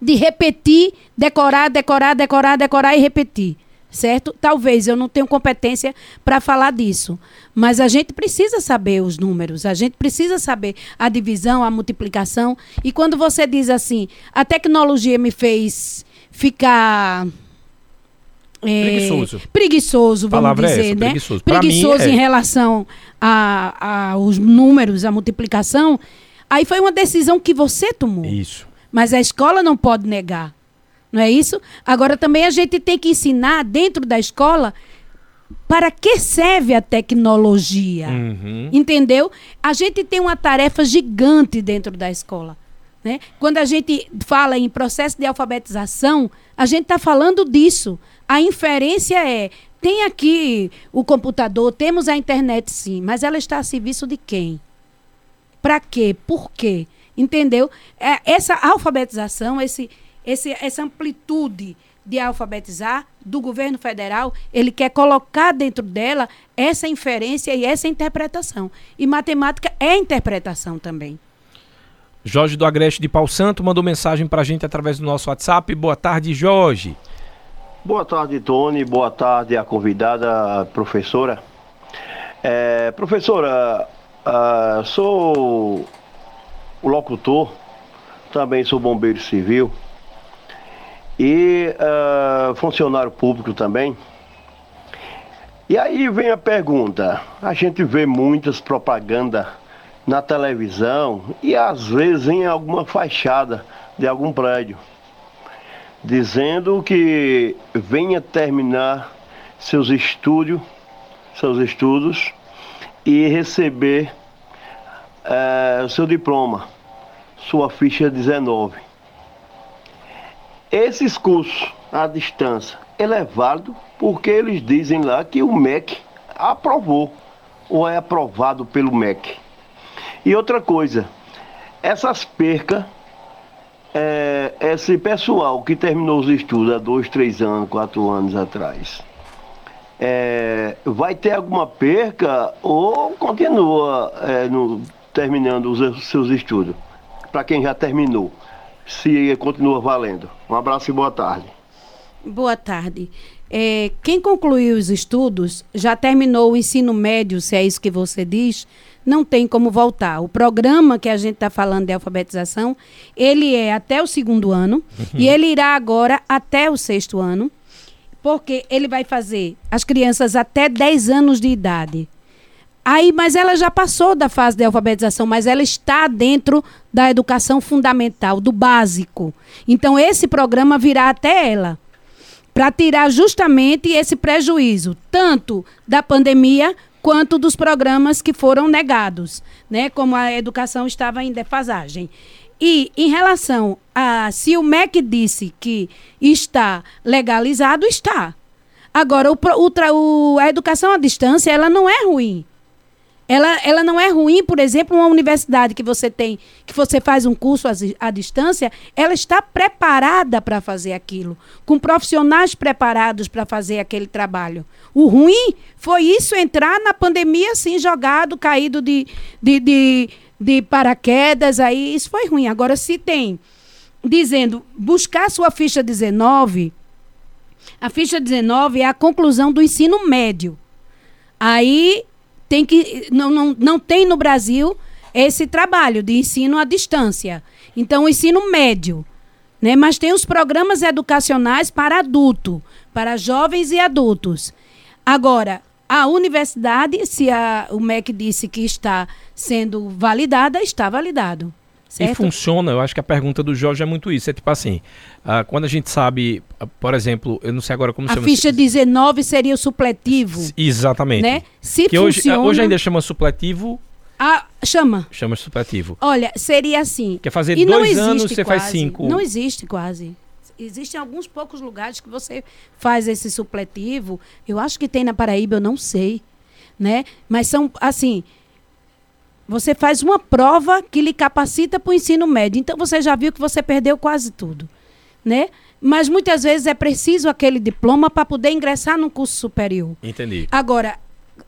de repetir, decorar, decorar, decorar, decorar e repetir, certo? Talvez eu não tenha competência para falar disso, mas a gente precisa saber os números, a gente precisa saber a divisão, a multiplicação. E quando você diz assim, a tecnologia me fez ficar é, Preguiçoso. Preguiçoso, vamos Palavra é dizer, essa, né? preguiçoso. Pra mim, Preguiçoso é. em relação a- aos números, à multiplicação. Aí foi uma decisão que você tomou. Isso. Mas a escola não pode negar. Não é isso? Agora também a gente tem que ensinar dentro da escola para que serve a tecnologia. Uhum. Entendeu? A gente tem uma tarefa gigante dentro da escola. Né? Quando a gente fala em processo de alfabetização, a gente está falando disso. A inferência é: tem aqui o computador, temos a internet sim, mas ela está a serviço de quem? Para quê? Por quê? Entendeu? É, essa alfabetização, esse, esse, essa amplitude de alfabetizar do governo federal, ele quer colocar dentro dela essa inferência e essa interpretação. E matemática é interpretação também. Jorge do Agreste de Pau Santo mandou mensagem pra gente através do nosso WhatsApp. Boa tarde, Jorge. Boa tarde, Tony. Boa tarde, a convidada, a professora. É, professora, ah, sou o locutor, também sou bombeiro civil e ah, funcionário público também. E aí vem a pergunta: a gente vê muitas propagandas na televisão e às vezes em alguma fachada de algum prédio dizendo que venha terminar seus estudos seus estudos e receber é, o seu diploma, sua ficha 19. Esses cursos à distância, ele é válido porque eles dizem lá que o MEC aprovou ou é aprovado pelo MEC. E outra coisa, essas percas, é, esse pessoal que terminou os estudos há dois, três anos, quatro anos atrás, é, vai ter alguma perca ou continua é, no, terminando os seus estudos? Para quem já terminou, se continua valendo. Um abraço e boa tarde. Boa tarde. É, quem concluiu os estudos, já terminou o ensino médio, se é isso que você diz, não tem como voltar. O programa que a gente está falando de alfabetização, ele é até o segundo ano uhum. e ele irá agora até o sexto ano, porque ele vai fazer as crianças até 10 anos de idade. Aí, mas ela já passou da fase de alfabetização, mas ela está dentro da educação fundamental, do básico. Então, esse programa virá até ela para tirar justamente esse prejuízo, tanto da pandemia quanto dos programas que foram negados, né? Como a educação estava em defasagem. E em relação a se o MEC disse que está legalizado, está. Agora, o, o, a educação à distância, ela não é ruim. Ela, ela não é ruim, por exemplo, uma universidade que você tem, que você faz um curso à, distância, ela está preparada para fazer aquilo, com profissionais preparados para fazer aquele trabalho. O ruim foi isso entrar na pandemia assim, jogado, caído de, de, de, de paraquedas, aí isso foi ruim. Agora, se tem, dizendo, buscar sua ficha 19, a ficha 19 é a conclusão do ensino médio. Aí tem que não, não, não tem no Brasil esse trabalho de ensino à distância. Então, o ensino médio. Né? Mas tem os programas educacionais para adulto, para jovens e adultos. Agora, a universidade, se a, o MEC disse que está sendo validada, está validado. Certo? E funciona, eu acho que a pergunta do Jorge é muito isso. É tipo assim, uh, quando a gente sabe, uh, por exemplo, eu não sei agora como a chama. A ficha 19 seria o supletivo. Exatamente. Né? Se que funciona... hoje, hoje ainda chama supletivo. Ah, chama. Chama supletivo. Olha, seria assim. Quer fazer dois anos, você quase, faz cinco. Não existe quase. Existem alguns poucos lugares que você faz esse supletivo. Eu acho que tem na Paraíba, eu não sei. Né? Mas são, assim, você faz uma prova que lhe capacita para o ensino médio. Então você já viu que você perdeu quase tudo, né? Mas muitas vezes é preciso aquele diploma para poder ingressar num curso superior. Entendi. Agora,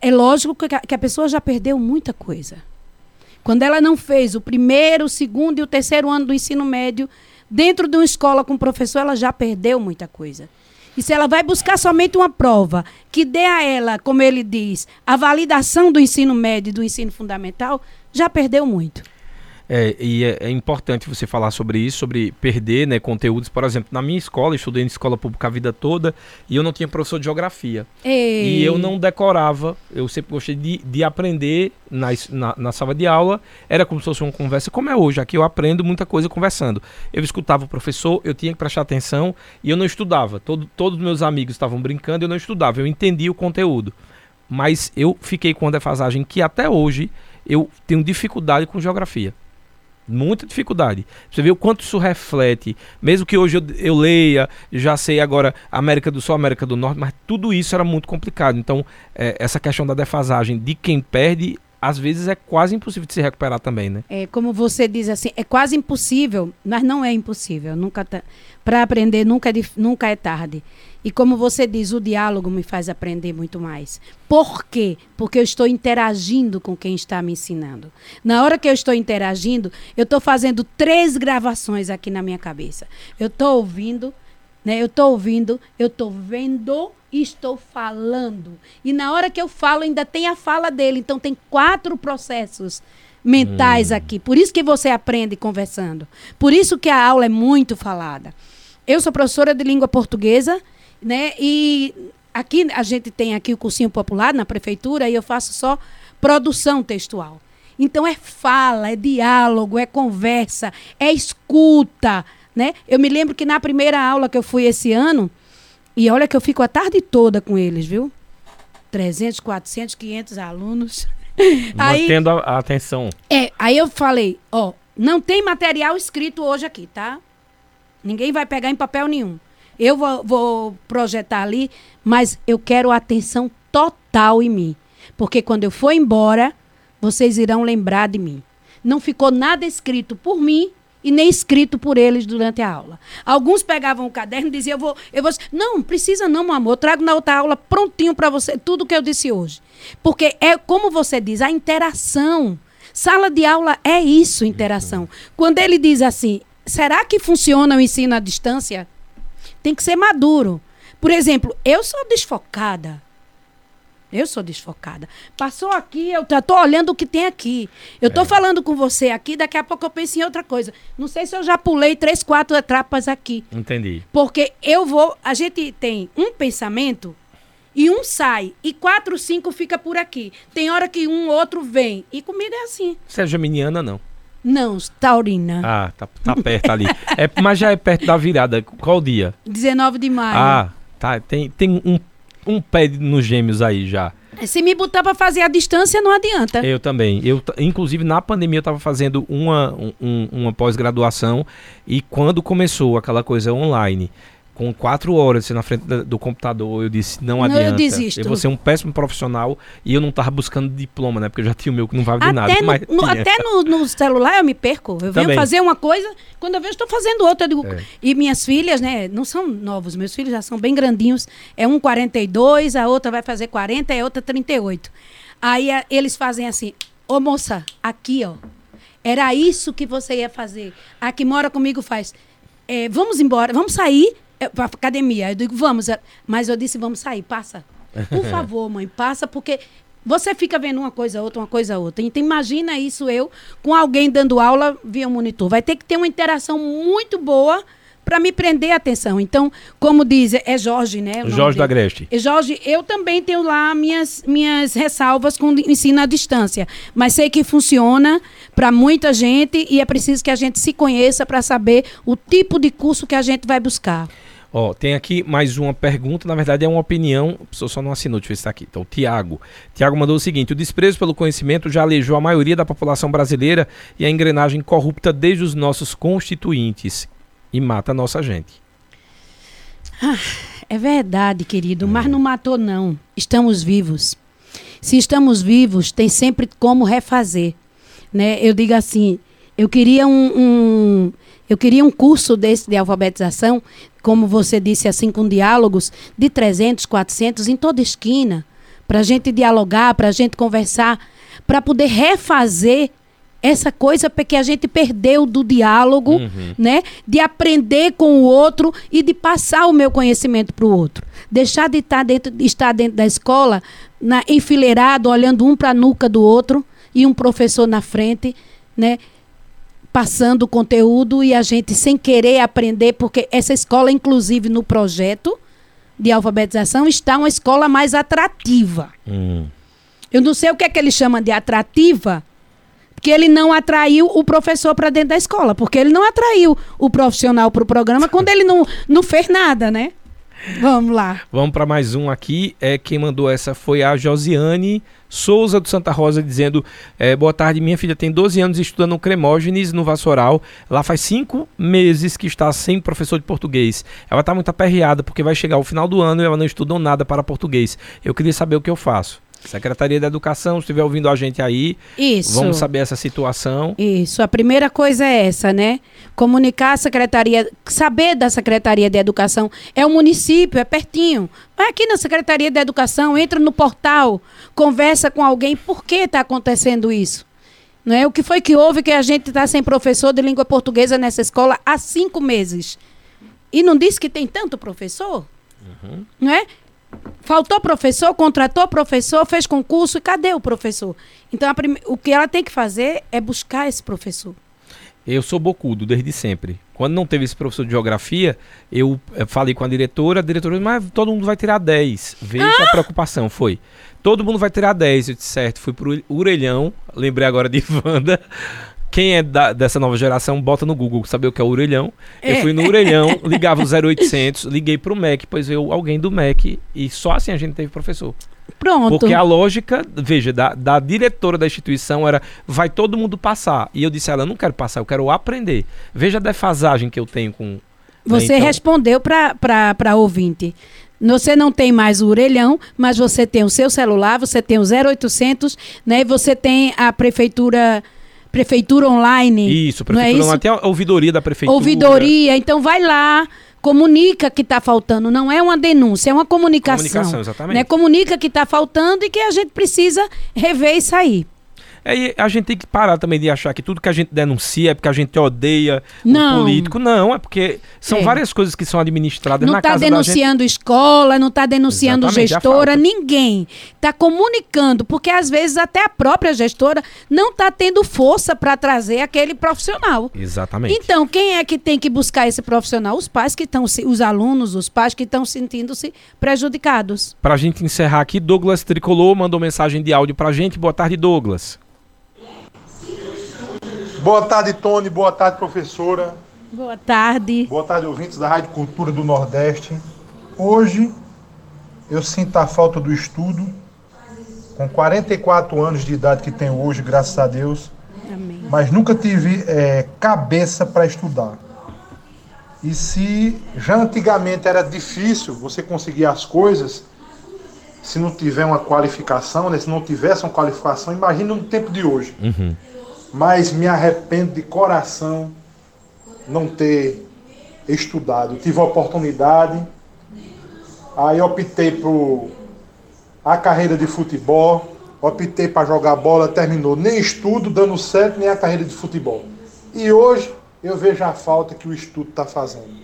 é lógico que a pessoa já perdeu muita coisa. Quando ela não fez o primeiro, o segundo e o terceiro ano do ensino médio, dentro de uma escola com professor, ela já perdeu muita coisa. E se ela vai buscar somente uma prova que dê a ela, como ele diz, a validação do ensino médio e do ensino fundamental, já perdeu muito. É, e é, é, importante você falar sobre isso, sobre perder né, conteúdos. Por exemplo, na minha escola, eu estudei em escola pública a vida toda e eu não tinha professor de geografia. Ei. E eu não decorava, eu sempre gostei de, de aprender na, na, na, sala de aula. Era como se fosse uma conversa, como é hoje. Aqui eu aprendo muita coisa conversando. Eu escutava o professor, eu tinha que prestar atenção e eu não estudava. Todo, todos meus amigos estavam brincando, eu não estudava, eu entendia o conteúdo. Mas eu fiquei com uma defasagem que até hoje eu tenho dificuldade com geografia muita dificuldade. Você vê o quanto isso reflete, mesmo que hoje eu, eu, leia, já sei agora América do Sul, América do Norte, mas tudo isso era muito complicado. Então, é, essa questão da defasagem de quem perde, às vezes é quase impossível de se recuperar também, né? É, como você diz assim, é quase impossível, mas não é impossível. Nunca tá, para aprender nunca é, nunca é tarde. E como você diz, o diálogo me faz aprender muito mais. Por quê? Porque eu estou interagindo com quem está me ensinando. Na hora que eu estou interagindo, eu estou fazendo três gravações aqui na minha cabeça. Eu estou ouvindo, né? Eu estou ouvindo, eu estou vendo e estou falando. E na hora que eu falo, ainda tem a fala dele. Então tem quatro processos mentais hum. aqui. Por isso que você aprende conversando. Por isso que a aula é muito falada. Eu sou professora de língua portuguesa né? E aqui a gente tem aqui o cursinho popular na prefeitura e eu faço só produção textual. Então é fala, é diálogo, é conversa, é escuta, né? Eu me lembro que na primeira aula que eu fui esse ano, e olha que eu fico a tarde toda com eles, viu? 300, 400, 500 alunos. Mantendo a, a atenção. É, aí eu falei, ó, não tem material escrito hoje aqui, tá? Ninguém vai pegar em papel nenhum. Eu vou, vou projetar ali, mas eu quero atenção total em mim. Porque quando eu for embora, vocês irão lembrar de mim. Não ficou nada escrito por mim e nem escrito por eles durante a aula. Alguns pegavam o caderno e diziam, eu vou, eu vou. Não, precisa não, meu amor. Eu trago na outra aula prontinho para você tudo que eu disse hoje. Porque é como você diz, a interação. Sala de aula é isso, interação. Quando ele diz assim, será que funciona o ensino à distância? Tem que ser maduro. Por exemplo, eu sou desfocada. Eu sou desfocada. Passou aqui, eu tô olhando o que tem aqui. Eu tô é. falando com você aqui, daqui a pouco eu penso em outra coisa. Não sei se eu já pulei três, quatro etapas aqui. Entendi. Porque eu vou. A gente tem um pensamento e um sai. E quatro, cinco fica por aqui. Tem hora que um outro vem. E comigo é assim. Você é geminiana, não? Não, taurina. Ah, tá, tá perto ali. é, mas já é perto da virada. Qual dia? 19 de maio. Ah, tá. Tem, tem um um pé nos gêmeos aí já. Se me botar para fazer a distância, não adianta. Eu também. Eu, inclusive, na pandemia, eu estava fazendo uma, um, uma pós-graduação e quando começou aquela coisa online, com quatro horas na frente do computador, eu disse, não, não adianta. Eu desisto. Eu vou ser um péssimo profissional e eu não tava buscando diploma, né? Porque eu já tinha o meu que não vale de nada. No, no, até no, no, celular eu me perco. Eu venho fazer uma coisa, quando eu vejo, estou fazendo outra. Digo, é. E minhas filhas, né? Não são novos, meus filhos já são bem grandinhos. É um 42, a outra vai fazer 40 e a outra 38. Aí a, eles fazem assim, ô moça, aqui, ó. Era isso que você ia fazer. A que mora comigo faz. É, vamos embora, vamos sair é, para academia. Eu digo, vamos. É, mas eu disse, vamos sair, passa. Por favor, mãe, passa, porque você fica vendo uma coisa, outra, uma coisa, outra. Então, imagina isso eu com alguém dando aula via monitor. Vai ter que ter uma interação muito boa para me prender a atenção. Então, como diz, é Jorge, né? Jorge da Greste. Jorge, eu também tenho lá minhas, minhas ressalvas com o ensino à distância, mas sei que funciona para muita gente e é preciso que a gente se conheça para saber o tipo de curso que a gente vai buscar. Ó, tem aqui mais uma pergunta, na verdade é uma opinião, a só não assinou, deixa eu ver se está aqui. Então, Tiago. Tiago mandou o seguinte: o desprezo pelo conhecimento já aleijou a maioria da população brasileira e a engrenagem corrupta desde os nossos constituintes e mata a nossa gente. Ah, é verdade, querido, mas não matou, não. Estamos vivos. Se estamos vivos, tem sempre como refazer. Né? Eu digo assim, eu queria um, um eu queria um curso desse de alfabetização, como você disse, assim, com diálogos de 300, 400 em toda esquina, para a gente dialogar, para a gente conversar, para poder refazer essa coisa que a gente perdeu do diálogo, uhum. né? De aprender com o outro e de passar o meu conhecimento para o outro. Deixar de estar dentro, de estar dentro da escola, na, enfileirado, olhando um para a nuca do outro e um professor na frente, né? Passando o conteúdo e a gente sem querer aprender, porque essa escola, inclusive no projeto de alfabetização, está uma escola mais atrativa. Hum. Eu não sei o que é que ele chama de atrativa, porque ele não atraiu o professor para dentro da escola, porque ele não atraiu o profissional para o programa quando ele não, não fez nada, né? Vamos lá. Vamos para mais um aqui. É quem mandou essa foi a Josiane Souza do Santa Rosa dizendo: é, Boa tarde, minha filha tem 12 anos estudando no Cremógenes, no Vassoural. Lá faz cinco meses que está sem professor de português. Ela está muito aperreada porque vai chegar o final do ano e ela não estudou nada para português. Eu queria saber o que eu faço. Secretaria da Educação, se estiver ouvindo a gente aí, Isso. vamos saber essa situação. Isso, a primeira coisa é essa, né? Comunicar a Secretaria, saber da Secretaria de Educação. É o município, é pertinho. Vai aqui na Secretaria de Educação, entra no portal, conversa com alguém, por que está acontecendo isso? Não é? O que foi que houve que a gente está sem professor de língua portuguesa nessa escola há cinco meses? E não disse que tem tanto professor? Uhum. Não é? Faltou professor, contratou professor, fez concurso e cadê o professor? Então, prime... o que ela tem que fazer é buscar esse professor. Eu sou bocudo desde sempre. Quando não teve esse professor de geografia, eu, eu falei com a diretora, a diretora disse, mas todo mundo vai tirar 10. Veja ah! a preocupação, foi. Todo mundo vai tirar 10. Eu disse, certo, fui pro Urelhão, lembrei agora de Wanda. Quem é da, dessa nova geração, bota no Google saber o que é o orelhão. Eu fui no orelhão, ligava o 0800, liguei pro MEC, pois veio alguém do MEC e só assim a gente teve professor. Pronto. Porque a lógica, veja, da, da diretora da instituição era vai todo mundo passar. E eu disse a ela, eu não quero passar, eu quero aprender. Veja a defasagem que eu tenho com. né, Você então- respondeu para ouvinte. Você não tem mais o orelhão, mas você tem o seu celular, você tem o 0800, né? E você tem a prefeitura prefeitura online. Isso, não é prefeitura, isso? até a ouvidoria da prefeitura. Ouvidoria, então vai lá, comunica que está faltando, não é uma denúncia, é uma comunicação. Comunicação, exatamente. Né? Comunica que está faltando e que a gente precisa rever isso aí. E a gente tem que parar também de achar que tudo que a gente denuncia é porque a gente odeia Não. o político. Não, é porque são É. várias coisas que são administradas Não na está casa da gente. denunciando escola, não está denunciando Exatamente, a gestora, ninguém. Está comunicando, porque às vezes até a própria gestora não está tendo força para trazer aquele profissional. Exatamente. Então, quem é que tem que buscar esse profissional? Os pais que estão, os alunos, os pais que estão sentindo-se prejudicados. Pra gente encerrar aqui, Douglas Tricolor mandou mensagem de áudio pra gente. Boa tarde, Douglas. Boa tarde, Tony. Boa tarde, professora. Boa tarde. Boa tarde, ouvintes da Rádio Cultura do Nordeste. Hoje eu sinto a falta do estudo. Com 44 anos de idade que tenho hoje, graças a Deus, Amém. mas nunca tive eh, cabeça para estudar. E se já antigamente era difícil você conseguir as coisas, se não tiver uma qualificação, né, se não tivesse uma qualificação, imagina no tempo de hoje. Mas me arrependo de coração não ter estudado. Tive a oportunidade, aí optei por a carreira de futebol, optei para jogar bola, terminou nem estudo dando certo, nem a carreira de futebol. E hoje eu vejo a falta que o estudo está fazendo.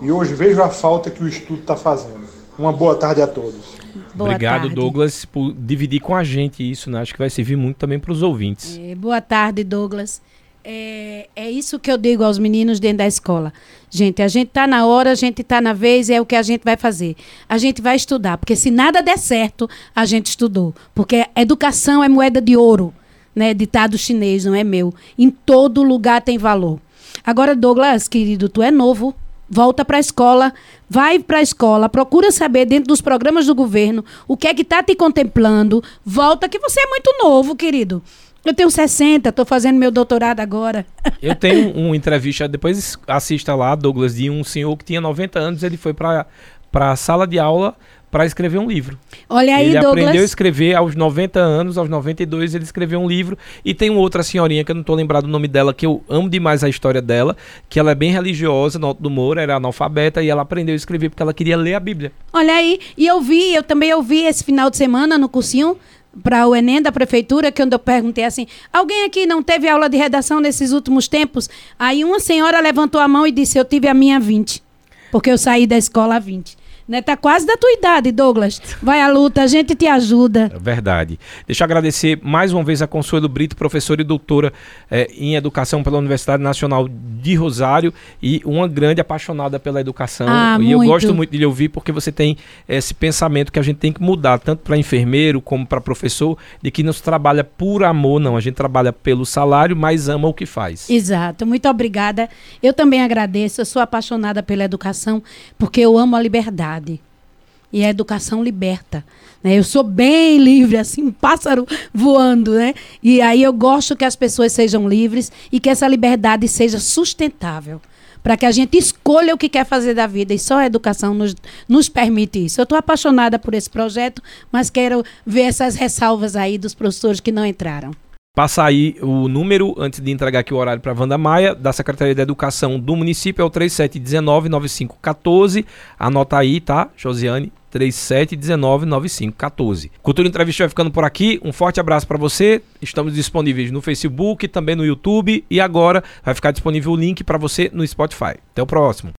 E hoje vejo a falta que o estudo está fazendo. Uma boa tarde a todos. Boa Obrigado, tarde. Douglas, por dividir com a gente isso, né? Acho que vai servir muito também pros ouvintes. É, boa tarde, Douglas. É, é isso que eu digo aos meninos dentro da escola. Gente, a gente está na hora, a gente está na vez, é o que a gente vai fazer. A gente vai estudar, porque se nada der certo, a gente estudou. Porque educação é moeda de ouro, né? Ditado chinês, não é meu. Em todo lugar tem valor. Agora, Douglas, querido, tu é novo. Volta para a escola, vai para a escola, procura saber dentro dos programas do governo o que é que está te contemplando. Volta, que você é muito novo, querido. Eu tenho 60, estou fazendo meu doutorado agora. Eu tenho uma entrevista, depois assista lá, Douglas, de um senhor que tinha 90 anos, ele foi pra, pra sala de aula para escrever um livro. Olha aí, ele Douglas. aprendeu a escrever aos 90 anos, aos 92 ele escreveu um livro. E tem uma outra senhorinha que eu não tô lembrado o nome dela, que eu amo demais a história dela, que ela é bem religiosa, no Alto do Moura, era analfabeta, e ela aprendeu a escrever porque ela queria ler a Bíblia. Olha aí, e eu vi, eu também ouvi esse final de semana no cursinho para o Enem da prefeitura, que eu perguntei assim, alguém aqui não teve aula de redação nesses últimos tempos? Aí uma senhora levantou a mão e disse, eu tive a minha 20, porque eu saí da escola a 20. Né? Tá quase da tua idade, Douglas. Vai à luta, a gente te ajuda. É Verdade. Deixa eu agradecer mais uma vez a Consuelo Brito, professora e doutora eh, em educação pela Universidade Nacional de Rosário e uma grande apaixonada pela educação. Ah, e eu muito. gosto muito de lhe ouvir porque você tem esse pensamento que a gente tem que mudar, tanto para enfermeiro como para professor, de que não se trabalha por amor, não. A gente trabalha pelo salário, mas ama o que faz. Exato, muito obrigada. Eu também agradeço, eu sou apaixonada pela educação, porque eu amo a liberdade. E a educação liberta. Né? Eu sou bem livre, assim, um pássaro voando, né? E aí eu gosto que as pessoas sejam livres e que essa liberdade seja sustentável. Para que a gente escolha o que quer fazer da vida. E só a educação nos, nos permite isso. Eu estou apaixonada por esse projeto, mas quero ver essas ressalvas aí dos professores que não entraram. Passa aí o número, antes de entregar aqui o horário para Wanda Maia, da Secretaria da Educação do município, é o 3719-9514. Anota aí, tá, Josiane? 3719-9514. Cultura Entrevista vai ficando por aqui. Um forte abraço para você. Estamos disponíveis no Facebook, também no YouTube e agora vai ficar disponível o link para você no Spotify. Até o próximo.